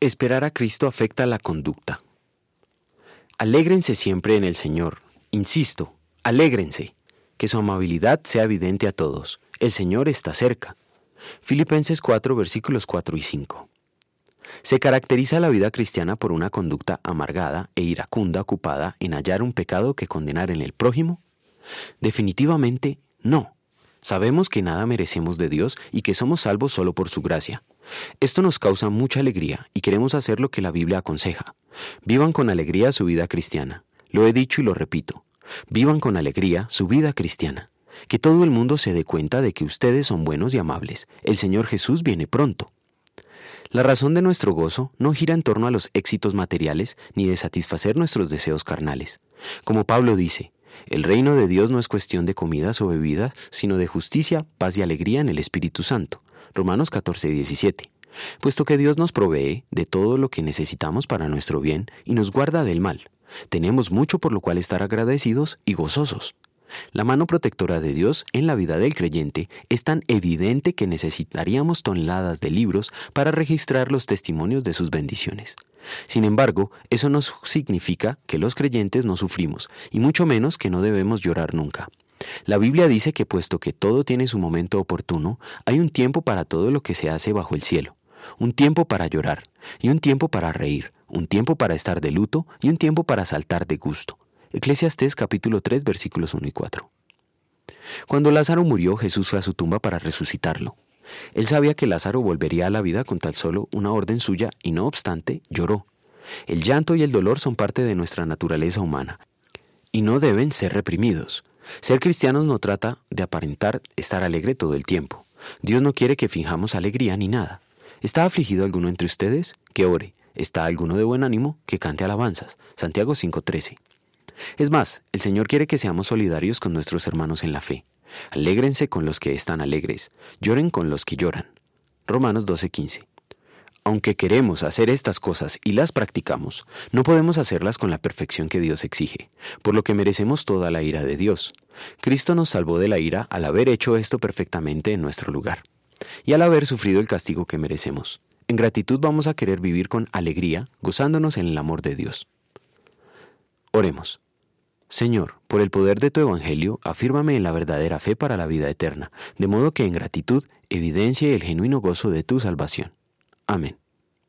Esperar a Cristo afecta la conducta. Alégrense siempre en el Señor. Insisto, alégrense. Que su amabilidad sea evidente a todos. El Señor está cerca. Filipenses 4 versículos 4 y 5. ¿Se caracteriza la vida cristiana por una conducta amargada e iracunda ocupada en hallar un pecado que condenar en el prójimo? Definitivamente no. Sabemos que nada merecemos de Dios y que somos salvos solo por su gracia. Esto nos causa mucha alegría y queremos hacer lo que la Biblia aconseja. Vivan con alegría su vida cristiana. Lo he dicho y lo repito. Vivan con alegría su vida cristiana. Que todo el mundo se dé cuenta de que ustedes son buenos y amables. El Señor Jesús viene pronto. La razón de nuestro gozo no gira en torno a los éxitos materiales ni de satisfacer nuestros deseos carnales. Como Pablo dice, el reino de Dios no es cuestión de comidas o bebidas, sino de justicia, paz y alegría en el Espíritu Santo. Romanos 14, 17. Puesto que Dios nos provee de todo lo que necesitamos para nuestro bien y nos guarda del mal, tenemos mucho por lo cual estar agradecidos y gozosos. La mano protectora de Dios en la vida del creyente es tan evidente que necesitaríamos toneladas de libros para registrar los testimonios de sus bendiciones. Sin embargo, eso no significa que los creyentes no sufrimos, y mucho menos que no debemos llorar nunca. La Biblia dice que puesto que todo tiene su momento oportuno, hay un tiempo para todo lo que se hace bajo el cielo, un tiempo para llorar, y un tiempo para reír, un tiempo para estar de luto, y un tiempo para saltar de gusto. Eclesiastés capítulo 3 versículos 1 y 4. Cuando Lázaro murió, Jesús fue a su tumba para resucitarlo. Él sabía que Lázaro volvería a la vida con tal solo una orden suya y no obstante lloró. El llanto y el dolor son parte de nuestra naturaleza humana y no deben ser reprimidos. Ser cristianos no trata de aparentar estar alegre todo el tiempo. Dios no quiere que finjamos alegría ni nada. ¿Está afligido alguno entre ustedes? Que ore. ¿Está alguno de buen ánimo? Que cante alabanzas. Santiago 5:13. Es más, el Señor quiere que seamos solidarios con nuestros hermanos en la fe. Alégrense con los que están alegres, lloren con los que lloran. Romanos 12:15. Aunque queremos hacer estas cosas y las practicamos, no podemos hacerlas con la perfección que Dios exige, por lo que merecemos toda la ira de Dios. Cristo nos salvó de la ira al haber hecho esto perfectamente en nuestro lugar, y al haber sufrido el castigo que merecemos. En gratitud vamos a querer vivir con alegría, gozándonos en el amor de Dios. Oremos. Señor, por el poder de tu Evangelio, afírmame en la verdadera fe para la vida eterna, de modo que en gratitud evidencie el genuino gozo de tu salvación. Amén.